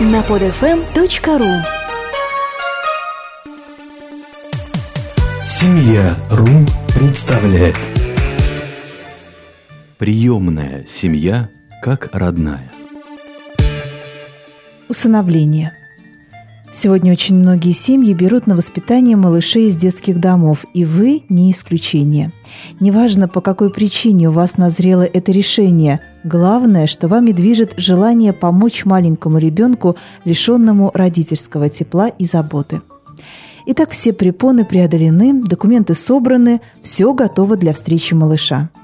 на podfm.ru Семья.ру представляет. Приемная семья как родная. Усыновление – Сегодня очень многие семьи берут на воспитание малышей из детских домов, и вы не исключение. Неважно, по какой причине у вас назрело это решение, главное, что вами движет желание помочь маленькому ребенку, лишенному родительского тепла и заботы. Итак, все препоны преодолены, документы собраны, все готово для встречи малыша –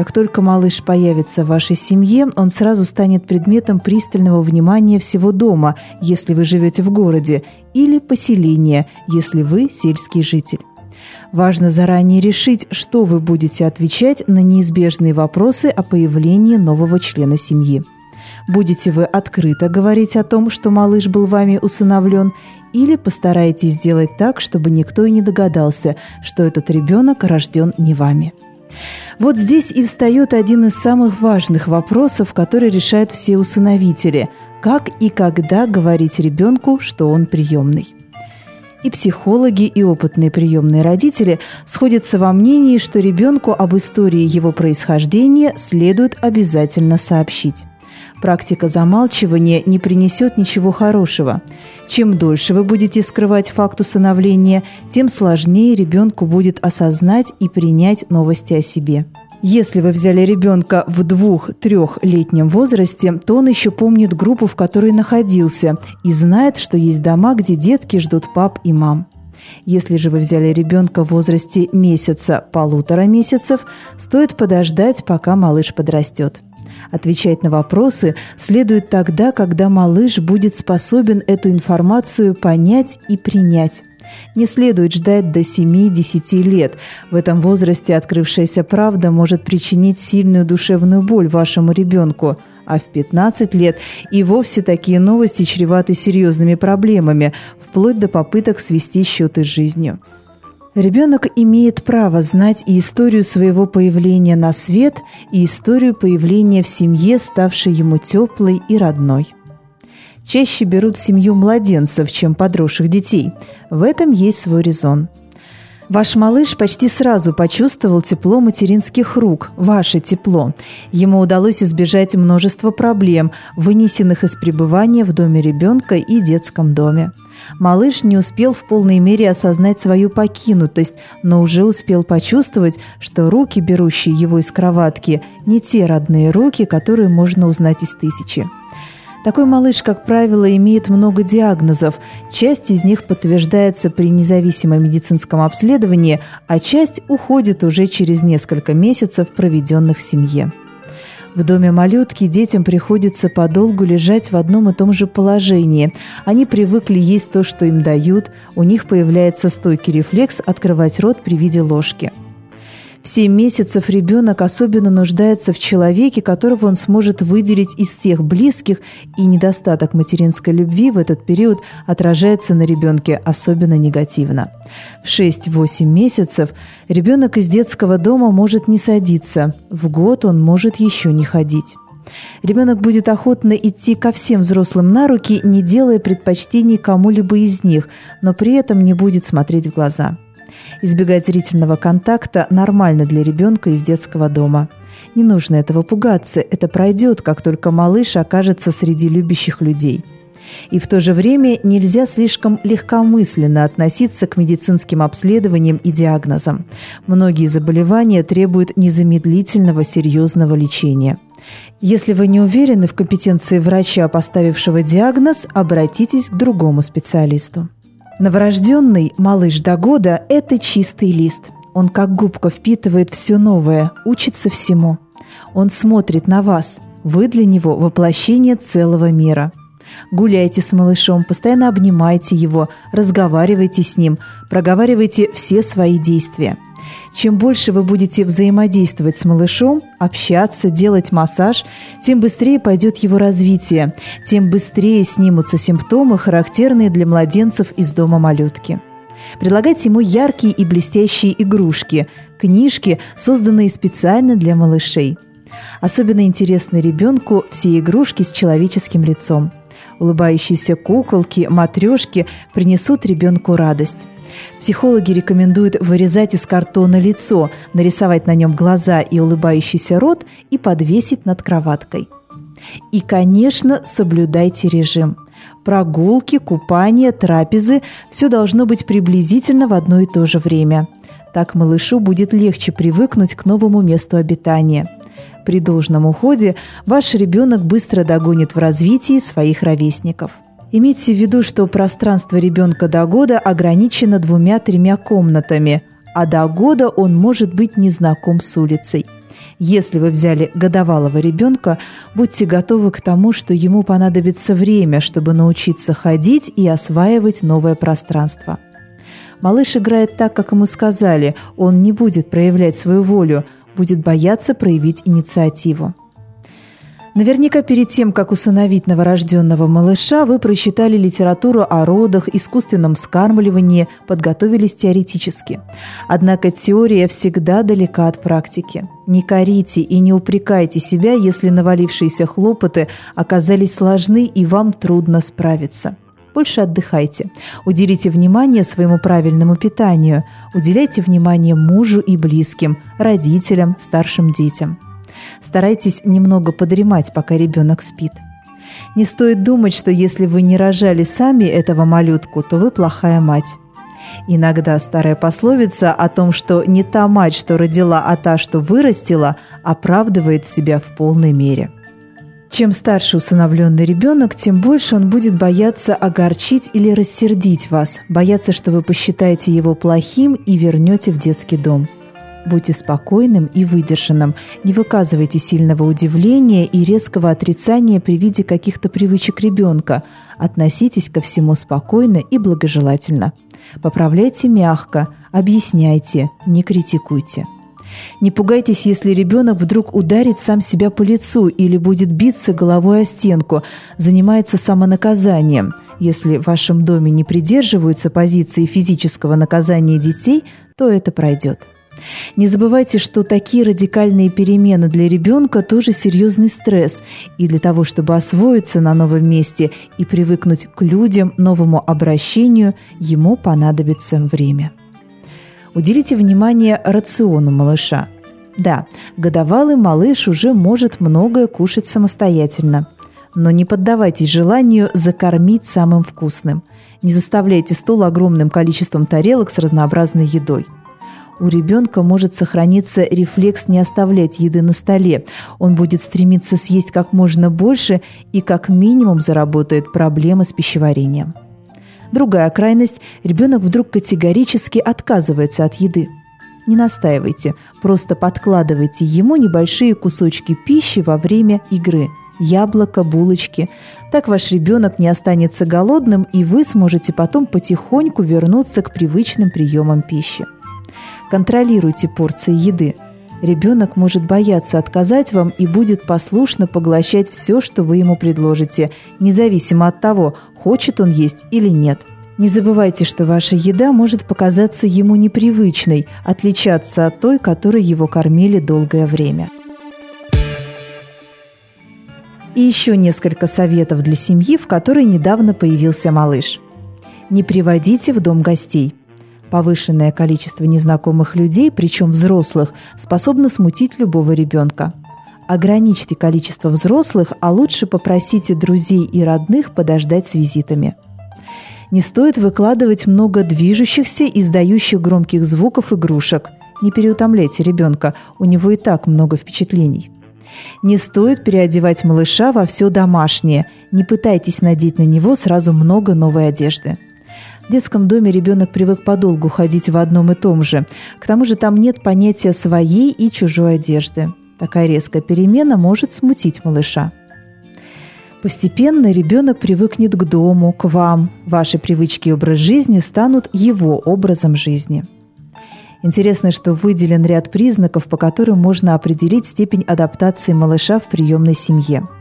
как только малыш появится в вашей семье, он сразу станет предметом пристального внимания всего дома, если вы живете в городе, или поселения, если вы сельский житель. Важно заранее решить, что вы будете отвечать на неизбежные вопросы о появлении нового члена семьи. Будете вы открыто говорить о том, что малыш был вами усыновлен, или постараетесь сделать так, чтобы никто и не догадался, что этот ребенок рожден не вами. Вот здесь и встает один из самых важных вопросов, который решают все усыновители – как и когда говорить ребенку, что он приемный. И психологи, и опытные приемные родители сходятся во мнении, что ребенку об истории его происхождения следует обязательно сообщить. Практика замалчивания не принесет ничего хорошего. Чем дольше вы будете скрывать факт усыновления, тем сложнее ребенку будет осознать и принять новости о себе. Если вы взяли ребенка в двух-трехлетнем возрасте, то он еще помнит группу, в которой находился, и знает, что есть дома, где детки ждут пап и мам. Если же вы взяли ребенка в возрасте месяца-полутора месяцев, стоит подождать, пока малыш подрастет. Отвечать на вопросы следует тогда, когда малыш будет способен эту информацию понять и принять. Не следует ждать до 7-10 лет. В этом возрасте открывшаяся правда может причинить сильную душевную боль вашему ребенку – а в 15 лет и вовсе такие новости чреваты серьезными проблемами, вплоть до попыток свести счеты с жизнью. Ребенок имеет право знать и историю своего появления на свет, и историю появления в семье, ставшей ему теплой и родной. Чаще берут семью младенцев, чем подросших детей. В этом есть свой резон – Ваш малыш почти сразу почувствовал тепло материнских рук, ваше тепло. Ему удалось избежать множества проблем, вынесенных из пребывания в доме ребенка и детском доме. Малыш не успел в полной мере осознать свою покинутость, но уже успел почувствовать, что руки, берущие его из кроватки, не те родные руки, которые можно узнать из тысячи. Такой малыш, как правило, имеет много диагнозов. Часть из них подтверждается при независимом медицинском обследовании, а часть уходит уже через несколько месяцев, проведенных в семье. В доме малютки детям приходится подолгу лежать в одном и том же положении. Они привыкли есть то, что им дают, у них появляется стойкий рефлекс открывать рот при виде ложки – в 7 месяцев ребенок особенно нуждается в человеке, которого он сможет выделить из всех близких, и недостаток материнской любви в этот период отражается на ребенке особенно негативно. В 6-8 месяцев ребенок из детского дома может не садиться, в год он может еще не ходить. Ребенок будет охотно идти ко всем взрослым на руки, не делая предпочтений кому-либо из них, но при этом не будет смотреть в глаза – Избегать зрительного контакта нормально для ребенка из детского дома. Не нужно этого пугаться, это пройдет, как только малыш окажется среди любящих людей. И в то же время нельзя слишком легкомысленно относиться к медицинским обследованиям и диагнозам. Многие заболевания требуют незамедлительного серьезного лечения. Если вы не уверены в компетенции врача, поставившего диагноз, обратитесь к другому специалисту. Новорожденный малыш до года – это чистый лист. Он как губка впитывает все новое, учится всему. Он смотрит на вас. Вы для него воплощение целого мира. Гуляйте с малышом, постоянно обнимайте его, разговаривайте с ним, проговаривайте все свои действия – чем больше вы будете взаимодействовать с малышом, общаться, делать массаж, тем быстрее пойдет его развитие, тем быстрее снимутся симптомы, характерные для младенцев из дома малютки. Предлагайте ему яркие и блестящие игрушки, книжки, созданные специально для малышей. Особенно интересны ребенку все игрушки с человеческим лицом – Улыбающиеся куколки, матрешки принесут ребенку радость. Психологи рекомендуют вырезать из картона лицо, нарисовать на нем глаза и улыбающийся рот и подвесить над кроваткой. И, конечно, соблюдайте режим. Прогулки, купания, трапезы – все должно быть приблизительно в одно и то же время. Так малышу будет легче привыкнуть к новому месту обитания. При должном уходе ваш ребенок быстро догонит в развитии своих ровесников – Имейте в виду, что пространство ребенка до года ограничено двумя-тремя комнатами, а до года он может быть незнаком с улицей. Если вы взяли годовалого ребенка, будьте готовы к тому, что ему понадобится время, чтобы научиться ходить и осваивать новое пространство. Малыш играет так, как ему сказали, он не будет проявлять свою волю, будет бояться проявить инициативу. Наверняка перед тем, как усыновить новорожденного малыша, вы прочитали литературу о родах, искусственном вскармливании, подготовились теоретически. Однако теория всегда далека от практики. Не корите и не упрекайте себя, если навалившиеся хлопоты оказались сложны и вам трудно справиться. Больше отдыхайте. Уделите внимание своему правильному питанию. Уделяйте внимание мужу и близким, родителям, старшим детям. Старайтесь немного подремать, пока ребенок спит. Не стоит думать, что если вы не рожали сами этого малютку, то вы плохая мать. Иногда старая пословица о том, что не та мать, что родила, а та, что вырастила, оправдывает себя в полной мере. Чем старше усыновленный ребенок, тем больше он будет бояться огорчить или рассердить вас, бояться, что вы посчитаете его плохим и вернете в детский дом – Будьте спокойным и выдержанным. Не выказывайте сильного удивления и резкого отрицания при виде каких-то привычек ребенка. Относитесь ко всему спокойно и благожелательно. Поправляйте мягко, объясняйте, не критикуйте. Не пугайтесь, если ребенок вдруг ударит сам себя по лицу или будет биться головой о стенку, занимается самонаказанием. Если в вашем доме не придерживаются позиции физического наказания детей, то это пройдет. Не забывайте, что такие радикальные перемены для ребенка тоже серьезный стресс, и для того, чтобы освоиться на новом месте и привыкнуть к людям, новому обращению, ему понадобится время. Уделите внимание рациону малыша. Да, годовалый малыш уже может многое кушать самостоятельно. Но не поддавайтесь желанию закормить самым вкусным. Не заставляйте стол огромным количеством тарелок с разнообразной едой – у ребенка может сохраниться рефлекс не оставлять еды на столе. Он будет стремиться съесть как можно больше и как минимум заработает проблемы с пищеварением. Другая крайность – ребенок вдруг категорически отказывается от еды. Не настаивайте, просто подкладывайте ему небольшие кусочки пищи во время игры – яблоко, булочки. Так ваш ребенок не останется голодным, и вы сможете потом потихоньку вернуться к привычным приемам пищи. Контролируйте порции еды. Ребенок может бояться отказать вам и будет послушно поглощать все, что вы ему предложите, независимо от того, хочет он есть или нет. Не забывайте, что ваша еда может показаться ему непривычной, отличаться от той, которой его кормили долгое время. И еще несколько советов для семьи, в которой недавно появился малыш. Не приводите в дом гостей – Повышенное количество незнакомых людей, причем взрослых, способно смутить любого ребенка. Ограничьте количество взрослых, а лучше попросите друзей и родных подождать с визитами. Не стоит выкладывать много движущихся и издающих громких звуков игрушек. Не переутомляйте ребенка, у него и так много впечатлений. Не стоит переодевать малыша во все домашнее. Не пытайтесь надеть на него сразу много новой одежды. В детском доме ребенок привык подолгу ходить в одном и том же. К тому же там нет понятия своей и чужой одежды. Такая резкая перемена может смутить малыша. Постепенно ребенок привыкнет к дому, к вам. Ваши привычки и образ жизни станут его образом жизни. Интересно, что выделен ряд признаков, по которым можно определить степень адаптации малыша в приемной семье –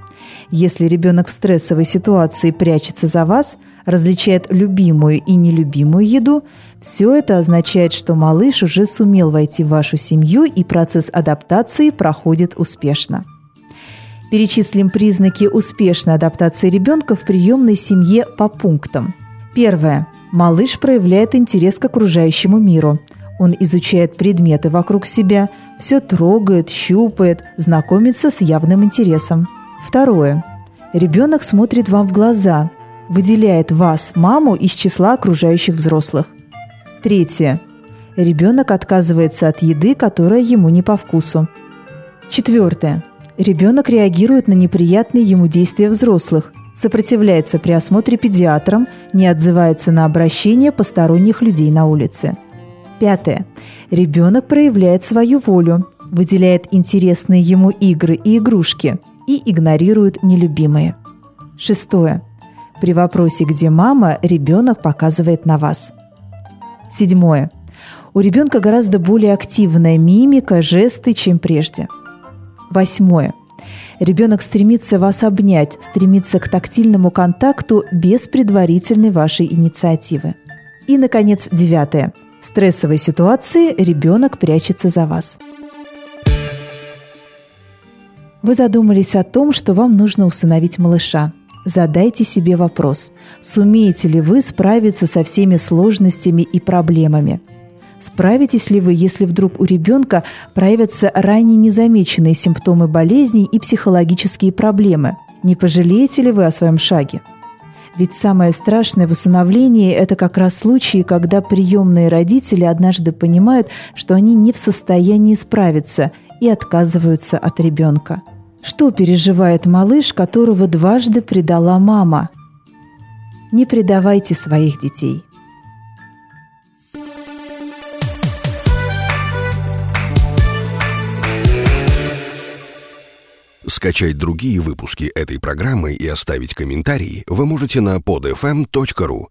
если ребенок в стрессовой ситуации прячется за вас, различает любимую и нелюбимую еду, все это означает, что малыш уже сумел войти в вашу семью и процесс адаптации проходит успешно. Перечислим признаки успешной адаптации ребенка в приемной семье по пунктам. Первое. Малыш проявляет интерес к окружающему миру. Он изучает предметы вокруг себя, все трогает, щупает, знакомится с явным интересом. Второе. Ребенок смотрит вам в глаза, выделяет вас, маму, из числа окружающих взрослых. Третье. Ребенок отказывается от еды, которая ему не по вкусу. Четвертое. Ребенок реагирует на неприятные ему действия взрослых, сопротивляется при осмотре педиатром, не отзывается на обращение посторонних людей на улице. Пятое. Ребенок проявляет свою волю, выделяет интересные ему игры и игрушки и игнорирует нелюбимые. Шестое. При вопросе «Где мама?» ребенок показывает на вас. Седьмое. У ребенка гораздо более активная мимика, жесты, чем прежде – Восьмое. Ребенок стремится вас обнять, стремится к тактильному контакту без предварительной вашей инициативы. И, наконец, девятое. В стрессовой ситуации ребенок прячется за вас. Вы задумались о том, что вам нужно усыновить малыша. Задайте себе вопрос, сумеете ли вы справиться со всеми сложностями и проблемами – Справитесь ли вы, если вдруг у ребенка проявятся ранее незамеченные симптомы болезней и психологические проблемы? Не пожалеете ли вы о своем шаге? Ведь самое страшное в усыновлении – это как раз случаи, когда приемные родители однажды понимают, что они не в состоянии справиться и отказываются от ребенка. Что переживает малыш, которого дважды предала мама? Не предавайте своих детей – Скачать другие выпуски этой программы и оставить комментарии вы можете на podfm.ru.